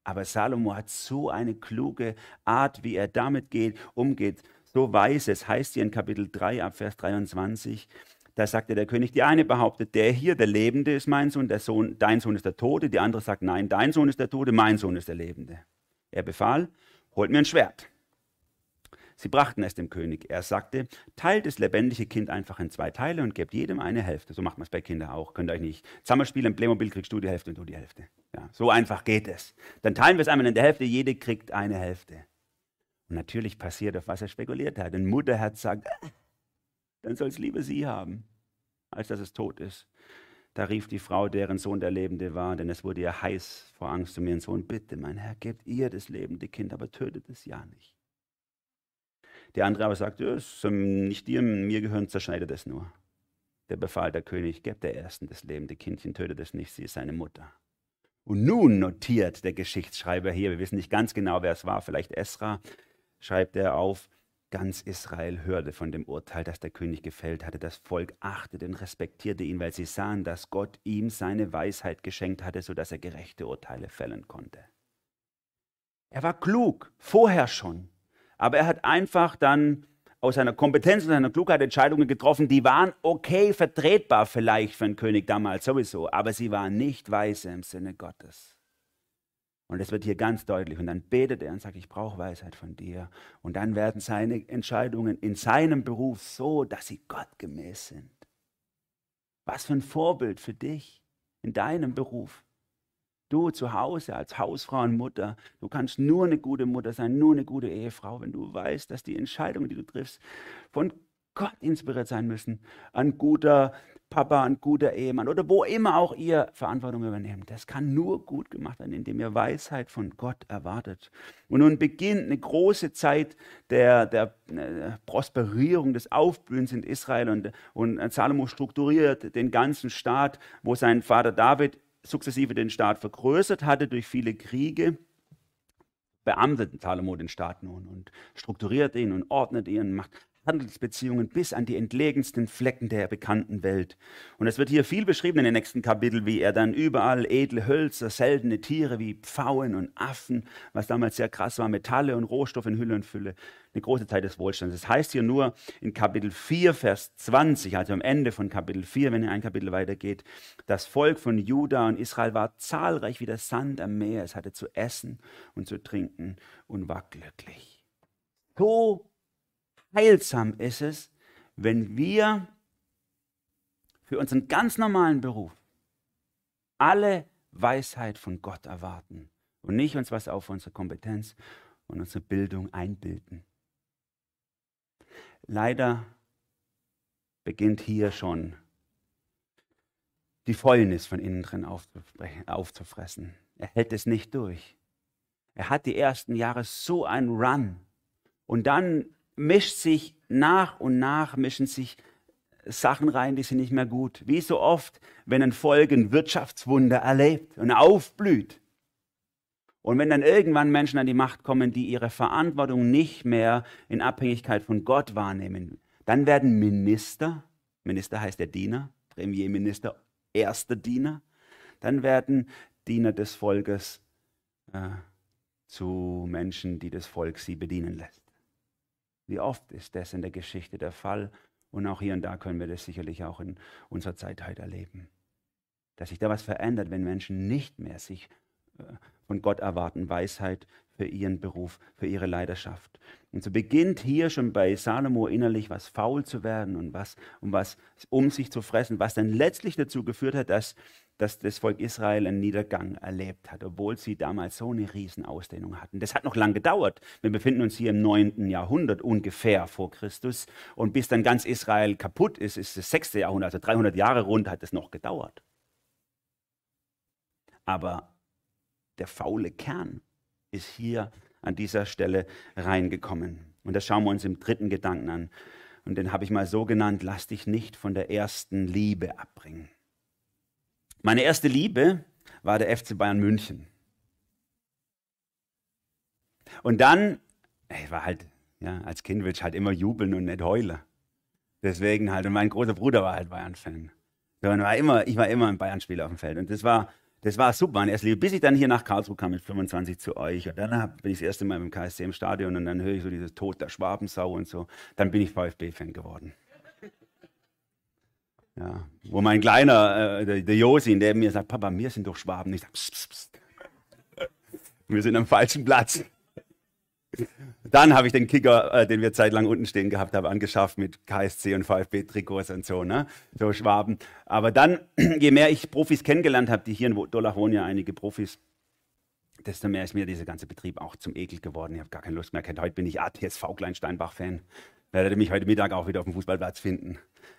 Aber Salomo hat so eine kluge Art, wie er damit geht, umgeht so weiß es, heißt hier in Kapitel 3 ab Vers 23, da sagte der König, die eine behauptet, der hier, der Lebende ist mein Sohn, der Sohn, dein Sohn ist der Tote, die andere sagt, nein, dein Sohn ist der Tote, mein Sohn ist der Lebende. Er befahl, holt mir ein Schwert. Sie brachten es dem König. Er sagte, teilt das lebendige Kind einfach in zwei Teile und gebt jedem eine Hälfte. So macht man es bei Kindern auch. Könnt ihr euch nicht zusammenspielen, Playmobil kriegst du die Hälfte und du die Hälfte. Ja, so einfach geht es. Dann teilen wir es einmal in der Hälfte, jede kriegt eine Hälfte. Und natürlich passiert, auf was er spekuliert hat. Ein Mutterherz sagt, äh, dann soll es lieber sie haben, als dass es tot ist. Da rief die Frau, deren Sohn der Lebende war, denn es wurde ihr heiß vor Angst um ihren Sohn. Bitte, mein Herr, gebt ihr das lebende Kind, aber tötet es ja nicht. Der andere aber sagte, es soll nicht dir, mir gehören, zerschneidet es nur. Der befahl der König, gebt der Ersten das lebende Kindchen, tötet es nicht, sie ist seine Mutter. Und nun notiert der Geschichtsschreiber hier, wir wissen nicht ganz genau, wer es war, vielleicht Esra, schreibt er auf, ganz Israel hörte von dem Urteil, das der König gefällt hatte. Das Volk achtete und respektierte ihn, weil sie sahen, dass Gott ihm seine Weisheit geschenkt hatte, sodass er gerechte Urteile fällen konnte. Er war klug, vorher schon, aber er hat einfach dann aus seiner Kompetenz und seiner Klugheit Entscheidungen getroffen, die waren okay, vertretbar vielleicht für einen König damals sowieso, aber sie waren nicht weise im Sinne Gottes. Und es wird hier ganz deutlich. Und dann betet er und sagt, ich brauche Weisheit von dir. Und dann werden seine Entscheidungen in seinem Beruf so, dass sie gottgemäß sind. Was für ein Vorbild für dich in deinem Beruf. Du zu Hause als Hausfrau und Mutter, du kannst nur eine gute Mutter sein, nur eine gute Ehefrau, wenn du weißt, dass die Entscheidungen, die du triffst, von Gott inspiriert sein müssen. Ein guter Papa ein guter Ehemann oder wo immer auch ihr Verantwortung übernehmt. Das kann nur gut gemacht werden, indem ihr Weisheit von Gott erwartet. Und nun beginnt eine große Zeit der, der, der äh, Prosperierung, des Aufblühens in Israel und, und Salomo strukturiert den ganzen Staat, wo sein Vater David sukzessive den Staat vergrößert hatte durch viele Kriege beamtet Salomo den Staat nun und strukturiert ihn und ordnet ihn, macht Handelsbeziehungen bis an die entlegensten Flecken der bekannten Welt. Und es wird hier viel beschrieben in den nächsten Kapiteln, wie er dann überall edle Hölzer, seltene Tiere wie Pfauen und Affen, was damals sehr krass war, Metalle und Rohstoffe in Hülle und Fülle, eine große Zeit des Wohlstands. Das heißt hier nur in Kapitel 4, Vers 20, also am Ende von Kapitel 4, wenn ihr ein Kapitel weitergeht, das Volk von Juda und Israel war zahlreich wie der Sand am Meer. Es hatte zu essen und zu trinken und war glücklich. So heilsam ist es, wenn wir für unseren ganz normalen Beruf alle Weisheit von Gott erwarten und nicht uns was auf unsere Kompetenz und unsere Bildung einbilden. Leider beginnt hier schon die Fäulnis von innen drin aufzufressen. Er hält es nicht durch. Er hat die ersten Jahre so einen Run. Und dann mischt sich nach und nach, mischen sich Sachen rein, die sind nicht mehr gut. Wie so oft, wenn ein Volk ein Wirtschaftswunder erlebt und aufblüht. Und wenn dann irgendwann Menschen an die Macht kommen, die ihre Verantwortung nicht mehr in Abhängigkeit von Gott wahrnehmen, dann werden Minister, Minister heißt der Diener, Premierminister, erster Diener, dann werden Diener des Volkes äh, zu Menschen, die das Volk sie bedienen lässt. Wie oft ist das in der Geschichte der Fall? Und auch hier und da können wir das sicherlich auch in unserer Zeit heute erleben. Dass sich da was verändert, wenn Menschen nicht mehr sich äh, von Gott erwarten, Weisheit für ihren Beruf, für ihre Leidenschaft. Und so beginnt hier schon bei Salomo innerlich was faul zu werden und was um was um sich zu fressen, was dann letztlich dazu geführt hat, dass dass das Volk Israel einen Niedergang erlebt hat, obwohl sie damals so eine Riesenausdehnung hatten. Das hat noch lange gedauert. Wir befinden uns hier im 9. Jahrhundert ungefähr vor Christus. Und bis dann ganz Israel kaputt ist, ist das 6. Jahrhundert, also 300 Jahre rund hat es noch gedauert. Aber der faule Kern ist hier an dieser Stelle reingekommen. Und das schauen wir uns im dritten Gedanken an. Und den habe ich mal so genannt, lass dich nicht von der ersten Liebe abbringen. Meine erste Liebe war der FC Bayern München. Und dann, ich war halt, ja, als Kind will ich halt immer jubeln und nicht heulen. Deswegen halt, und mein großer Bruder war halt Bayern-Fan. Ich war immer ein Bayern-Spieler auf dem Feld. Und das war, das war super, meine erste Liebe, bis ich dann hier nach Karlsruhe kam mit 25 zu euch. Und dann bin ich das erste Mal im KSC im Stadion und dann höre ich so dieses Tod der Schwabensau und so. Dann bin ich VfB-Fan geworden. Ja, wo mein Kleiner, äh, der, der Josin, der mir sagt, Papa, wir sind doch Schwaben. Ich sage, pst, pst, pst. wir sind am falschen Platz. Dann habe ich den Kicker, äh, den wir zeitlang unten stehen gehabt haben, angeschafft mit KSC und VfB-Trikots und so, ne? so Schwaben. Aber dann, je mehr ich Profis kennengelernt habe, die hier in Dolach wohnen ja einige Profis, desto mehr ist mir dieser ganze Betrieb auch zum Ekel geworden. Ich habe gar keine Lust mehr. Heute bin ich ATSV Kleinsteinbach-Fan. Werdet ihr mich heute Mittag auch wieder auf dem Fußballplatz finden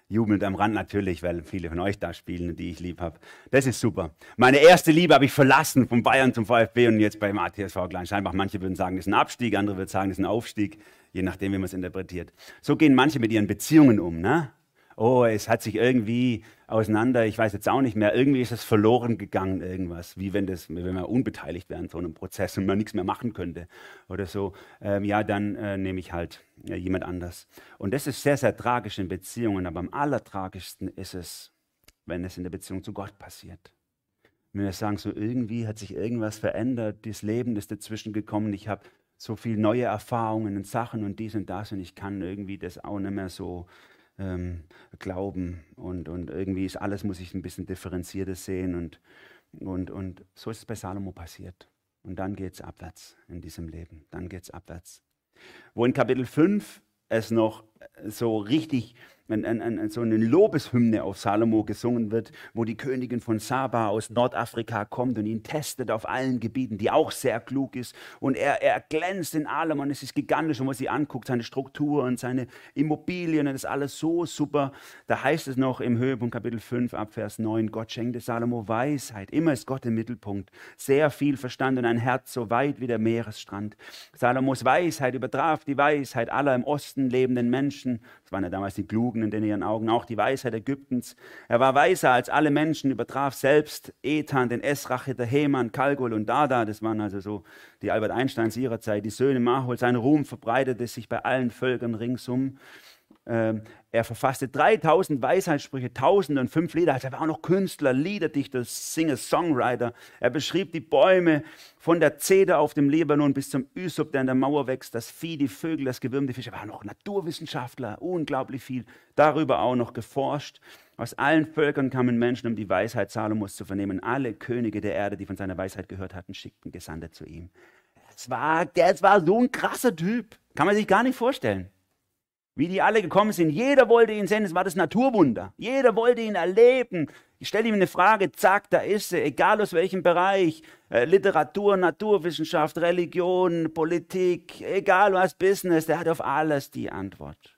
jubelnd am Rand natürlich, weil viele von euch da spielen, die ich lieb habe. Das ist super. Meine erste Liebe habe ich verlassen von Bayern zum VfB und jetzt beim ATSV Kleinsteinbach. Manche würden sagen, das ist ein Abstieg, andere würden sagen, das ist ein Aufstieg, je nachdem, wie man es interpretiert. So gehen manche mit ihren Beziehungen um. Ne? Oh, es hat sich irgendwie auseinander, ich weiß jetzt auch nicht mehr, irgendwie ist es verloren gegangen, irgendwas, wie wenn, das, wenn man unbeteiligt wäre an so einem Prozess und man nichts mehr machen könnte oder so, ähm, ja, dann äh, nehme ich halt äh, jemand anders. Und das ist sehr, sehr tragisch in Beziehungen, aber am allertragischsten ist es, wenn es in der Beziehung zu Gott passiert. Wenn wir sagen, so irgendwie hat sich irgendwas verändert, das Leben ist dazwischen gekommen, ich habe so viele neue Erfahrungen und Sachen und dies und das und ich kann irgendwie das auch nicht mehr so ähm, glauben und, und irgendwie ist alles, muss ich ein bisschen differenzierter sehen und, und, und so ist es bei Salomo passiert. Und dann geht es abwärts in diesem Leben, dann geht es abwärts. Wo in Kapitel 5 es noch so richtig ein, ein, ein, so eine Lobeshymne auf Salomo gesungen wird, wo die Königin von Saba aus Nordafrika kommt und ihn testet auf allen Gebieten, die auch sehr klug ist. Und er, er glänzt in allem und es ist gigantisch, wenn man sich anguckt, seine Struktur und seine Immobilien, und das alles so super. Da heißt es noch im Höhepunkt Kapitel 5 ab Vers 9, Gott schenkte Salomo Weisheit. Immer ist Gott im Mittelpunkt. Sehr viel Verstand und ein Herz so weit wie der Meeresstrand. Salomos Weisheit übertraf die Weisheit aller im Osten lebenden Menschen. Das waren ja damals die Klugen in ihren Augen, auch die Weisheit Ägyptens. Er war weiser als alle Menschen, übertraf selbst Ethan, den Esrachiter, Heman, Kalgul und Dada. Das waren also so die Albert Einsteins ihrer Zeit, die Söhne Mahol. Sein Ruhm verbreitete sich bei allen Völkern ringsum. Ähm, er verfasste 3000 Weisheitssprüche, 1005 Lieder. Also er war auch noch Künstler, Liederdichter, Singer, Songwriter. Er beschrieb die Bäume von der Zeder auf dem Libanon bis zum Ysop, der an der Mauer wächst, das Vieh, die Vögel, das Gewürm, die Fische. Er war noch Naturwissenschaftler, unglaublich viel. Darüber auch noch geforscht. Aus allen Völkern kamen Menschen, um die Weisheit Salomos zu vernehmen. Alle Könige der Erde, die von seiner Weisheit gehört hatten, schickten Gesandte zu ihm. Das war, das war so ein krasser Typ. Kann man sich gar nicht vorstellen wie die alle gekommen sind. Jeder wollte ihn sehen, es war das Naturwunder. Jeder wollte ihn erleben. Ich stelle ihm eine Frage, zack, da ist er, egal aus welchem Bereich, äh, Literatur, Naturwissenschaft, Religion, Politik, egal was, Business, der hat auf alles die Antwort.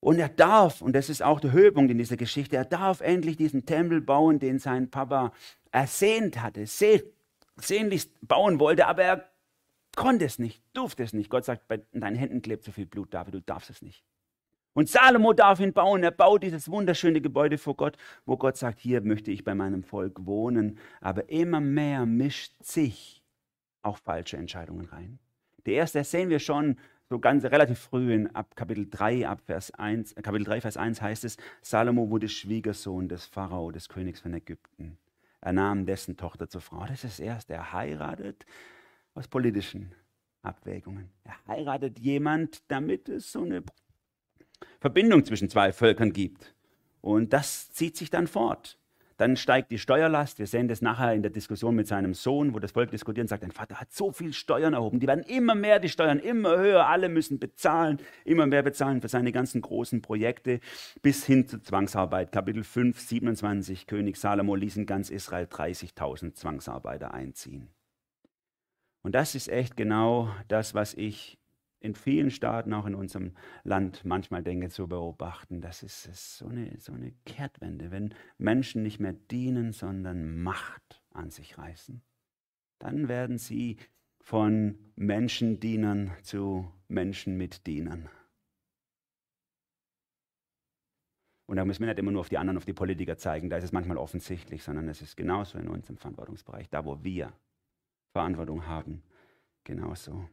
Und er darf, und das ist auch der Höhepunkt in dieser Geschichte, er darf endlich diesen Tempel bauen, den sein Papa ersehnt hatte, sehnlichst bauen wollte, aber er konnte es nicht, durfte es nicht. Gott sagt, bei deinen Händen klebt so viel Blut, David, du darfst es nicht. Und Salomo darf ihn bauen. Er baut dieses wunderschöne Gebäude vor Gott, wo Gott sagt, hier möchte ich bei meinem Volk wohnen. Aber immer mehr mischt sich auch falsche Entscheidungen rein. Die erste, das sehen wir schon so ganz relativ früh in ab Kapitel 3, ab Vers 1, Kapitel 3, Vers 1 heißt es, Salomo wurde Schwiegersohn des Pharao, des Königs von Ägypten. Er nahm dessen Tochter zur Frau. Das ist das erste. Er heiratet aus politischen Abwägungen. Er heiratet jemand, damit es so eine Verbindung zwischen zwei Völkern gibt. Und das zieht sich dann fort. Dann steigt die Steuerlast. Wir sehen das nachher in der Diskussion mit seinem Sohn, wo das Volk diskutiert und sagt, dein Vater hat so viel Steuern erhoben. Die werden immer mehr, die Steuern immer höher. Alle müssen bezahlen, immer mehr bezahlen für seine ganzen großen Projekte bis hin zur Zwangsarbeit. Kapitel 5, 27. König Salomo ließ in ganz Israel 30.000 Zwangsarbeiter einziehen. Und das ist echt genau das, was ich in vielen Staaten, auch in unserem Land, manchmal denke zu beobachten. Das ist, so, eine, so eine Kehrtwende. Wenn Menschen nicht mehr dienen, sondern Macht an sich reißen, dann werden sie von Menschendienern zu Menschen mit Dienern. Und da müssen wir nicht immer nur auf die anderen, auf die Politiker zeigen, da ist es manchmal offensichtlich, sondern es ist genauso in unserem Verantwortungsbereich, da wo wir Verantwortung haben. Genauso.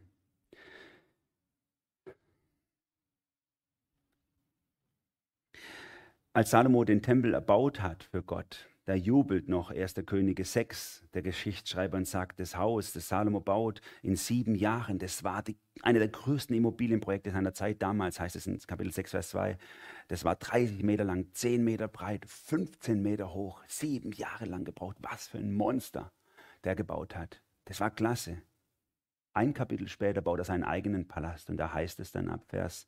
Als Salomo den Tempel erbaut hat für Gott, da jubelt noch 1. Könige 6, der Geschichtsschreiber, und sagt, das Haus, das Salomo baut in sieben Jahren, das war die, eine der größten Immobilienprojekte seiner Zeit damals, heißt es in Kapitel 6, Vers 2. Das war 30 Meter lang, 10 Meter breit, 15 Meter hoch, sieben Jahre lang gebraucht. Was für ein Monster der gebaut hat. Das war klasse. Ein Kapitel später baut er seinen eigenen Palast und da heißt es dann ab Vers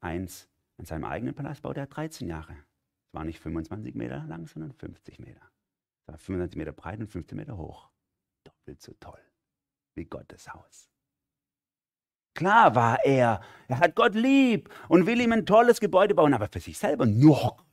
1, in seinem eigenen Palast baut er 13 Jahre. Es war nicht 25 Meter lang, sondern 50 Meter. Es war 25 Meter breit und 15 Meter hoch. Doppelt so toll wie Gottes Haus. Klar war er, er hat Gott lieb und will ihm ein tolles Gebäude bauen, aber für sich selber größer.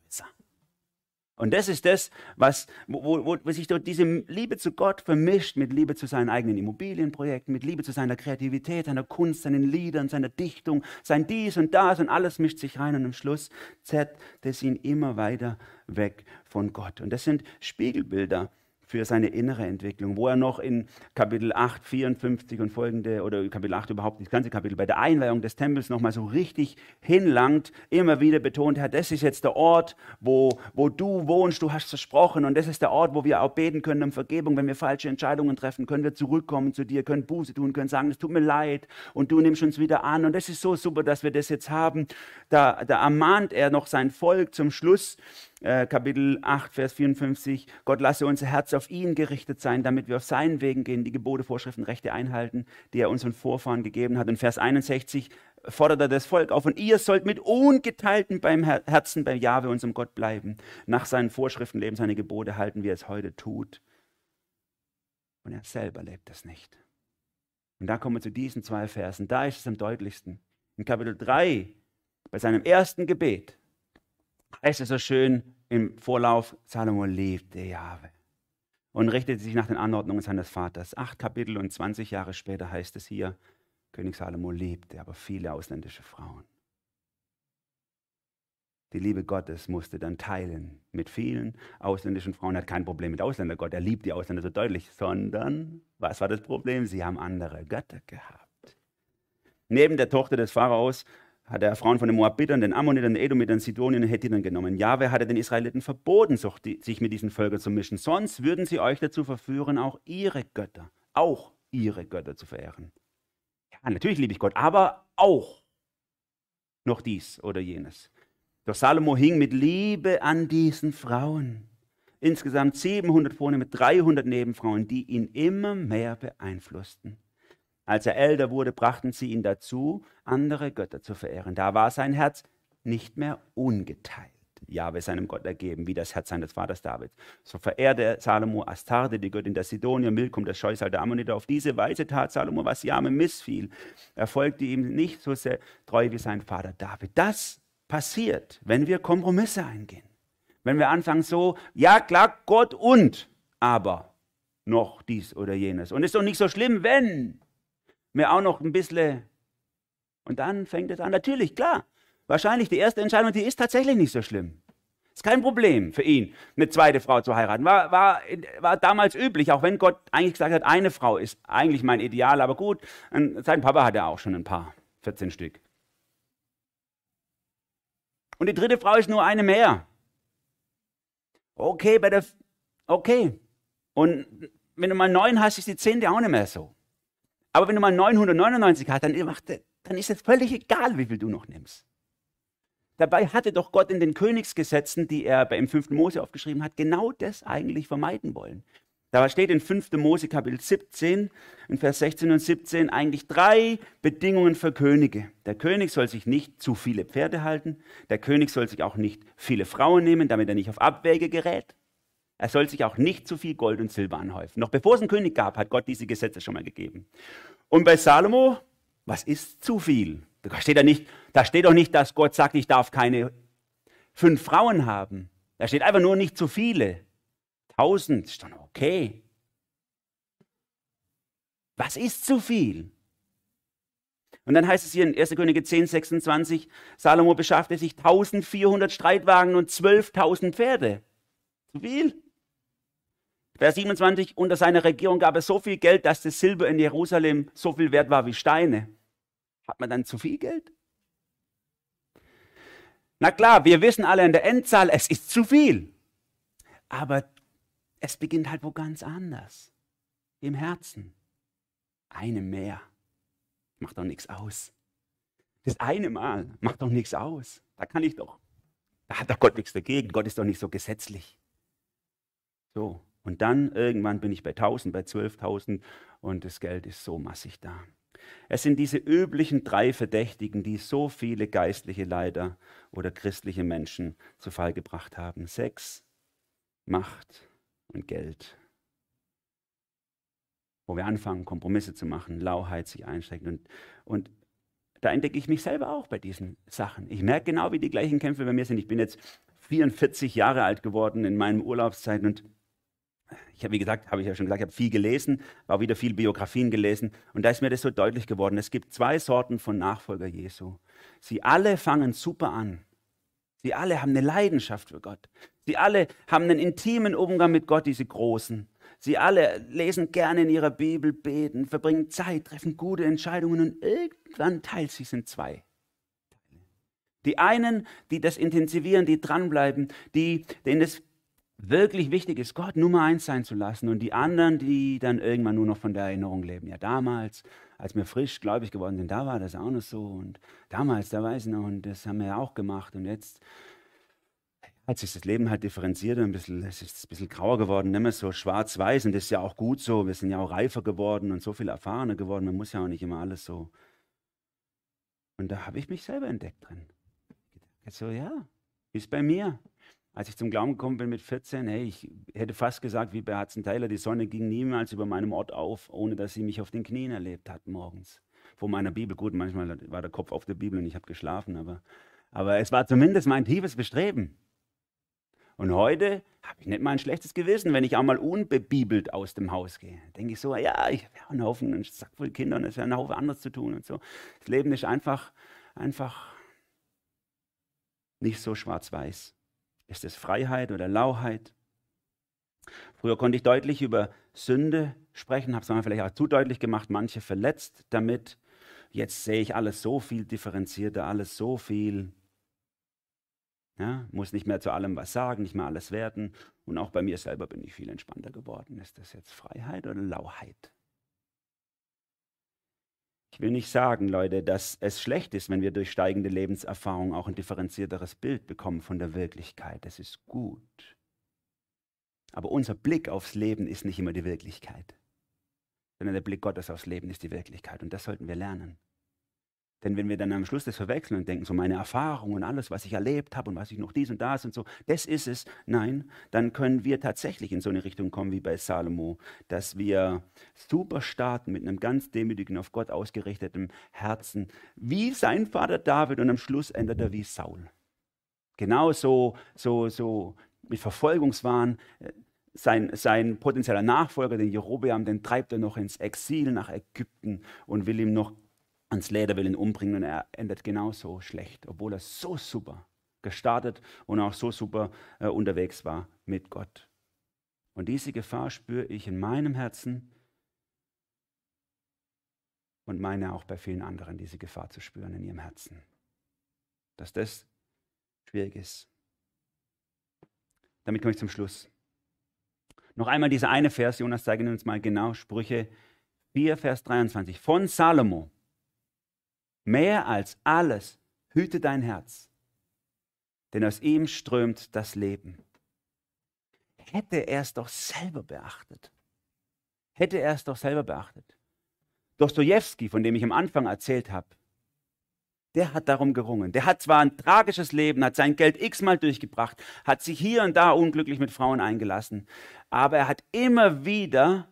Und das ist das, was, wo, wo, wo sich dort diese Liebe zu Gott vermischt mit Liebe zu seinen eigenen Immobilienprojekten, mit Liebe zu seiner Kreativität, seiner Kunst, seinen Liedern, seiner Dichtung, sein dies und das und alles mischt sich rein und am Schluss zerrt das ihn immer weiter weg von Gott. Und das sind Spiegelbilder für seine innere Entwicklung, wo er noch in Kapitel 8, 54 und folgende, oder Kapitel 8 überhaupt, das ganze Kapitel, bei der Einweihung des Tempels nochmal so richtig hinlangt, immer wieder betont hat, das ist jetzt der Ort, wo, wo du wohnst, du hast versprochen und das ist der Ort, wo wir auch beten können um Vergebung, wenn wir falsche Entscheidungen treffen, können wir zurückkommen zu dir, können Buße tun, können sagen, es tut mir leid und du nimmst uns wieder an und das ist so super, dass wir das jetzt haben. Da, da ermahnt er noch sein Volk zum Schluss, äh, Kapitel 8, Vers 54, Gott lasse unser Herz auf ihn gerichtet sein, damit wir auf seinen Wegen gehen, die Gebote, Vorschriften, Rechte einhalten, die er unseren Vorfahren gegeben hat. Und Vers 61, fordert er das Volk auf. Und ihr sollt mit ungeteiltem beim Herzen bei Jahwe, unserem Gott, bleiben. Nach seinen Vorschriften leben, seine Gebote halten, wie er es heute tut. Und er selber lebt es nicht. Und da kommen wir zu diesen zwei Versen. Da ist es am deutlichsten. In Kapitel 3, bei seinem ersten Gebet, heißt es so schön im Vorlauf, Salomo liebte Jahwe und richtete sich nach den Anordnungen seines Vaters. Acht Kapitel und 20 Jahre später heißt es hier, König Salomo liebte aber viele ausländische Frauen. Die Liebe Gottes musste dann teilen mit vielen ausländischen Frauen. Er hat kein Problem mit Ausländergott. Er liebt die Ausländer so deutlich, sondern was war das Problem? Sie haben andere Götter gehabt. Neben der Tochter des Pharaos hat er Frauen von den Moabitern, den Ammonitern, den Edomitern, Sidonien und Hethitern genommen. Jahwe hatte den Israeliten verboten, sich mit diesen Völkern zu mischen. Sonst würden sie euch dazu verführen, auch ihre Götter, auch ihre Götter zu verehren. Ja, natürlich liebe ich Gott, aber auch noch dies oder jenes. Doch Salomo hing mit Liebe an diesen Frauen. Insgesamt 700 vornehme, 300 Nebenfrauen, die ihn immer mehr beeinflussten. Als er älter wurde, brachten sie ihn dazu, andere Götter zu verehren. Da war sein Herz nicht mehr ungeteilt. Jahwe seinem Gott ergeben, wie das Herz seines Vaters David. So verehrte Salomo Astarte, die Göttin der Sidonier, Milkum, der Scheusal der Ammoniter. Auf diese Weise tat Salomo, was Jahwe missfiel. Er folgte ihm nicht so sehr treu wie sein Vater David. Das passiert, wenn wir Kompromisse eingehen. Wenn wir anfangen so, ja klar, Gott und, aber noch dies oder jenes. Und ist doch nicht so schlimm, wenn wir auch noch ein bisschen. Und dann fängt es an. Natürlich, klar. Wahrscheinlich die erste Entscheidung, die ist tatsächlich nicht so schlimm. Ist kein Problem für ihn, eine zweite Frau zu heiraten. War, war, war damals üblich, auch wenn Gott eigentlich gesagt hat, eine Frau ist eigentlich mein Ideal. Aber gut, sein Papa hatte auch schon ein paar, 14 Stück. Und die dritte Frau ist nur eine mehr. Okay, bei der, okay. Und wenn du mal neun hast, ist die zehnte auch nicht mehr so. Aber wenn du mal 999 hast, dann, dann ist es völlig egal, wie viel du noch nimmst. Dabei hatte doch Gott in den Königsgesetzen, die er im 5. Mose aufgeschrieben hat, genau das eigentlich vermeiden wollen. Da steht in 5. Mose Kapitel 17, in Vers 16 und 17 eigentlich drei Bedingungen für Könige. Der König soll sich nicht zu viele Pferde halten. Der König soll sich auch nicht viele Frauen nehmen, damit er nicht auf Abwäge gerät. Er soll sich auch nicht zu viel Gold und Silber anhäufen. Noch bevor es einen König gab, hat Gott diese Gesetze schon mal gegeben. Und bei Salomo, was ist zu viel? Da steht, da, nicht, da steht doch nicht, dass Gott sagt, ich darf keine fünf Frauen haben. Da steht einfach nur nicht zu viele. 1000 ist dann okay. Was ist zu viel? Und dann heißt es hier in 1. Könige 10, 26, Salomo beschaffte sich 1400 Streitwagen und 12.000 Pferde. Zu viel? Vers 27, unter seiner Regierung gab es so viel Geld, dass das Silber in Jerusalem so viel wert war wie Steine. Hat man dann zu viel Geld? Na klar, wir wissen alle in der Endzahl, es ist zu viel. Aber es beginnt halt wo ganz anders. Im Herzen. Eine mehr. Macht doch nichts aus. Das eine Mal macht doch nichts aus. Da kann ich doch. Da hat doch Gott nichts dagegen. Gott ist doch nicht so gesetzlich. So. Und dann irgendwann bin ich bei 1000, bei 12.000 und das Geld ist so massig da. Es sind diese üblichen drei Verdächtigen, die so viele geistliche Leiter oder christliche Menschen zu Fall gebracht haben. Sex, Macht und Geld. Wo wir anfangen, Kompromisse zu machen, Lauheit sich einschränken. Und, und da entdecke ich mich selber auch bei diesen Sachen. Ich merke genau, wie die gleichen Kämpfe bei mir sind. Ich bin jetzt 44 Jahre alt geworden in meinen Urlaubszeiten und ich habe, wie gesagt, habe ich ja schon gesagt, ich habe viel gelesen, auch wieder viel Biografien gelesen und da ist mir das so deutlich geworden. Es gibt zwei Sorten von Nachfolger Jesu. Sie alle fangen super an. Sie alle haben eine Leidenschaft für Gott. Sie alle haben einen intimen Umgang mit Gott, diese Großen. Sie alle lesen gerne in ihrer Bibel, beten, verbringen Zeit, treffen gute Entscheidungen und irgendwann teilt sich in zwei. Die einen, die das intensivieren, die dranbleiben, die, denen es wirklich wichtig ist, Gott Nummer eins sein zu lassen. Und die anderen, die dann irgendwann nur noch von der Erinnerung leben. Ja, damals, als wir frisch gläubig geworden sind, da war das auch noch so. Und damals, da weiß ich noch, und das haben wir ja auch gemacht. Und jetzt hat sich das Leben halt differenziert und ein bisschen, es ist ein bisschen grauer geworden, nicht mehr so schwarz-weiß. Und das ist ja auch gut so. Wir sind ja auch reifer geworden und so viel erfahrener geworden. Man muss ja auch nicht immer alles so. Und da habe ich mich selber entdeckt drin. So, ja, ist bei mir. Als ich zum Glauben gekommen bin mit 14, hey, ich hätte fast gesagt, wie bei Hudson Taylor, die Sonne ging niemals über meinem Ort auf, ohne dass sie mich auf den Knien erlebt hat morgens. Vor meiner Bibel. Gut, manchmal war der Kopf auf der Bibel und ich habe geschlafen, aber, aber es war zumindest mein tiefes Bestreben. Und heute habe ich nicht mal ein schlechtes Gewissen, wenn ich einmal unbebibelt aus dem Haus gehe. Denke ich so, ja, ich habe einen Haufen, einen Sack voll Kinder und es wäre ein Haufen anderes zu tun und so. Das Leben ist einfach, einfach nicht so schwarz-weiß. Ist es Freiheit oder Lauheit? Früher konnte ich deutlich über Sünde sprechen, habe es vielleicht auch zu deutlich gemacht, manche verletzt damit. Jetzt sehe ich alles so viel differenzierter, alles so viel ja, muss nicht mehr zu allem was sagen, nicht mehr alles werten. Und auch bei mir selber bin ich viel entspannter geworden. Ist das jetzt Freiheit oder Lauheit? Ich will nicht sagen, Leute, dass es schlecht ist, wenn wir durch steigende Lebenserfahrung auch ein differenzierteres Bild bekommen von der Wirklichkeit. Das ist gut. Aber unser Blick aufs Leben ist nicht immer die Wirklichkeit, sondern der Blick Gottes aufs Leben ist die Wirklichkeit. Und das sollten wir lernen. Denn wenn wir dann am Schluss das verwechseln und denken, so meine Erfahrung und alles, was ich erlebt habe und was ich noch dies und das und so, das ist es, nein, dann können wir tatsächlich in so eine Richtung kommen wie bei Salomo, dass wir super starten mit einem ganz demütigen, auf Gott ausgerichteten Herzen, wie sein Vater David und am Schluss endet er wie Saul. Genauso so, so mit Verfolgungswahn. Sein, sein potenzieller Nachfolger, den Jerobeam, den treibt er noch ins Exil nach Ägypten und will ihm noch ans Leder, will ihn umbringen und er endet genauso schlecht, obwohl er so super gestartet und auch so super äh, unterwegs war mit Gott. Und diese Gefahr spüre ich in meinem Herzen und meine auch bei vielen anderen, diese Gefahr zu spüren in ihrem Herzen. Dass das schwierig ist. Damit komme ich zum Schluss. Noch einmal dieser eine Vers, Jonas zeige uns mal genau, Sprüche 4, Vers 23 von Salomo. Mehr als alles hüte dein Herz, denn aus ihm strömt das Leben. Hätte er es doch selber beachtet. Hätte er es doch selber beachtet. Dostoevsky, von dem ich am Anfang erzählt habe, der hat darum gerungen. Der hat zwar ein tragisches Leben, hat sein Geld x-mal durchgebracht, hat sich hier und da unglücklich mit Frauen eingelassen, aber er hat immer wieder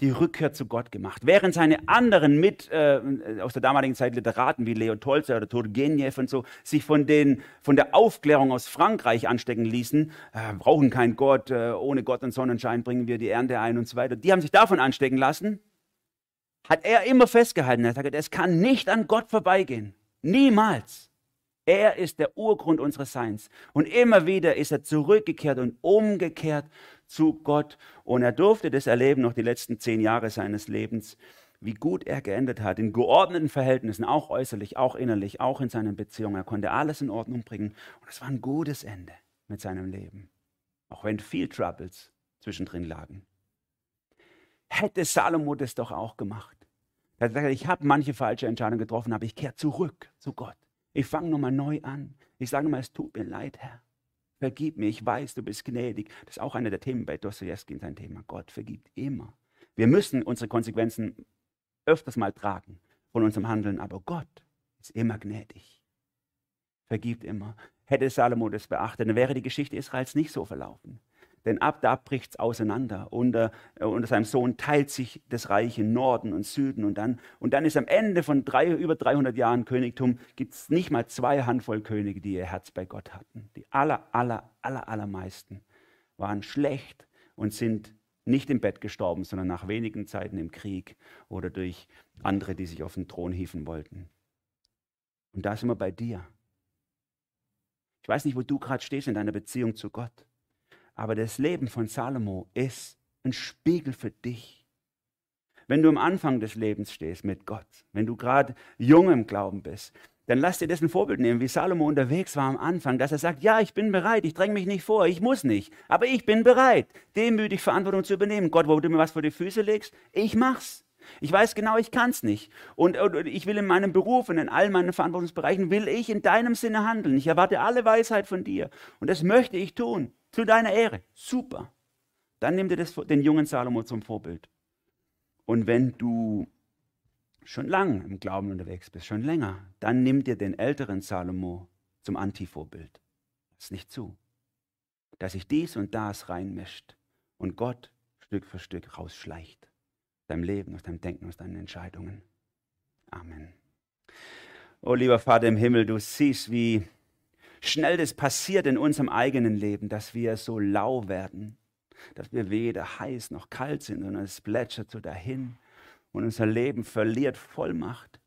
die Rückkehr zu Gott gemacht. Während seine anderen mit äh, aus der damaligen Zeit Literaten wie Leo Tolstoy oder Turgenev und so sich von, den, von der Aufklärung aus Frankreich anstecken ließen, äh, brauchen keinen Gott, äh, ohne Gott und Sonnenschein bringen wir die Ernte ein und so weiter. Die haben sich davon anstecken lassen. Hat er immer festgehalten. Er gesagt, es kann nicht an Gott vorbeigehen. Niemals. Er ist der Urgrund unseres Seins. Und immer wieder ist er zurückgekehrt und umgekehrt zu Gott. Und er durfte das erleben, noch die letzten zehn Jahre seines Lebens, wie gut er geendet hat, in geordneten Verhältnissen, auch äußerlich, auch innerlich, auch in seinen Beziehungen. Er konnte alles in Ordnung bringen. Und es war ein gutes Ende mit seinem Leben. Auch wenn viel Troubles zwischendrin lagen. Hätte Salomo das doch auch gemacht. Er hat gesagt, ich habe manche falsche Entscheidungen getroffen, aber ich kehre zurück zu Gott. Ich fange nochmal neu an. Ich sage mal, es tut mir leid, Herr. Vergib mir, ich weiß, du bist gnädig. Das ist auch einer der Themen bei Dostoevsky, sein Thema. Gott vergibt immer. Wir müssen unsere Konsequenzen öfters mal tragen von unserem Handeln, aber Gott ist immer gnädig. Vergibt immer. Hätte Salomo das beachtet, dann wäre die Geschichte Israels nicht so verlaufen. Denn ab da bricht es auseinander. Unter, äh, unter seinem Sohn teilt sich das Reich in Norden und Süden. Und dann, und dann ist am Ende von drei, über 300 Jahren Königtum, gibt es nicht mal zwei Handvoll Könige, die ihr Herz bei Gott hatten. Die aller, aller, aller, allermeisten waren schlecht und sind nicht im Bett gestorben, sondern nach wenigen Zeiten im Krieg oder durch andere, die sich auf den Thron hieven wollten. Und da sind wir bei dir. Ich weiß nicht, wo du gerade stehst in deiner Beziehung zu Gott. Aber das Leben von Salomo ist ein Spiegel für dich. Wenn du am Anfang des Lebens stehst mit Gott, wenn du gerade jung im Glauben bist, dann lass dir das ein Vorbild nehmen, wie Salomo unterwegs war am Anfang, dass er sagt, ja, ich bin bereit, ich dränge mich nicht vor, ich muss nicht, aber ich bin bereit, demütig Verantwortung zu übernehmen. Gott, wo du mir was vor die Füße legst, ich mach's. Ich weiß genau, ich kann's nicht. Und, und, ich will in meinem Beruf und in all meinen Verantwortungsbereichen, will ich in deinem Sinne handeln. Ich erwarte alle Weisheit von dir. Und das möchte ich tun. Zu deiner Ehre. Super. Dann nimm dir das, den jungen Salomo zum Vorbild. Und wenn du schon lang im Glauben unterwegs bist, schon länger, dann nimm dir den älteren Salomo zum Antivorbild. Lass nicht zu, dass sich dies und das reinmischt und Gott Stück für Stück rausschleicht. Aus deinem Leben, aus deinem Denken, aus deinen Entscheidungen. Amen. Oh lieber Vater im Himmel, du siehst, wie schnell das passiert in unserem eigenen Leben, dass wir so lau werden, dass wir weder heiß noch kalt sind, sondern es plätschert so dahin und unser Leben verliert Vollmacht,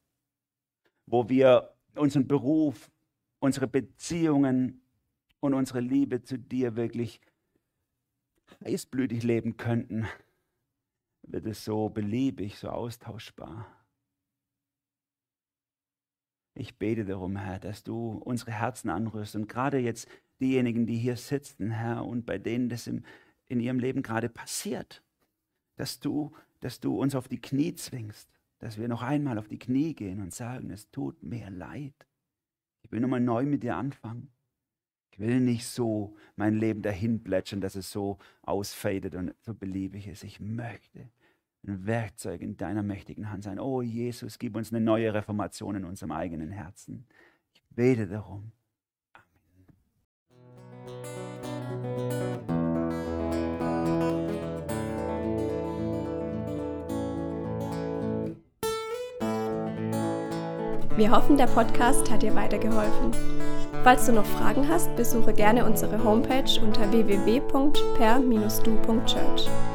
wo wir unseren Beruf, unsere Beziehungen und unsere Liebe zu dir wirklich heißblütig leben könnten, wird es so beliebig, so austauschbar. Ich bete darum, Herr, dass du unsere Herzen anrührst und gerade jetzt diejenigen, die hier sitzen, Herr, und bei denen das im, in ihrem Leben gerade passiert, dass du, dass du uns auf die Knie zwingst, dass wir noch einmal auf die Knie gehen und sagen, es tut mir leid. Ich will nochmal neu mit dir anfangen. Ich will nicht so mein Leben dahin plätschern, dass es so ausfadet und so beliebig ist. Ich möchte ein Werkzeug in deiner mächtigen Hand sein. Oh Jesus, gib uns eine neue Reformation in unserem eigenen Herzen. Ich bete darum. Wir hoffen, der Podcast hat dir weitergeholfen. Falls du noch Fragen hast, besuche gerne unsere Homepage unter www.per-du.church.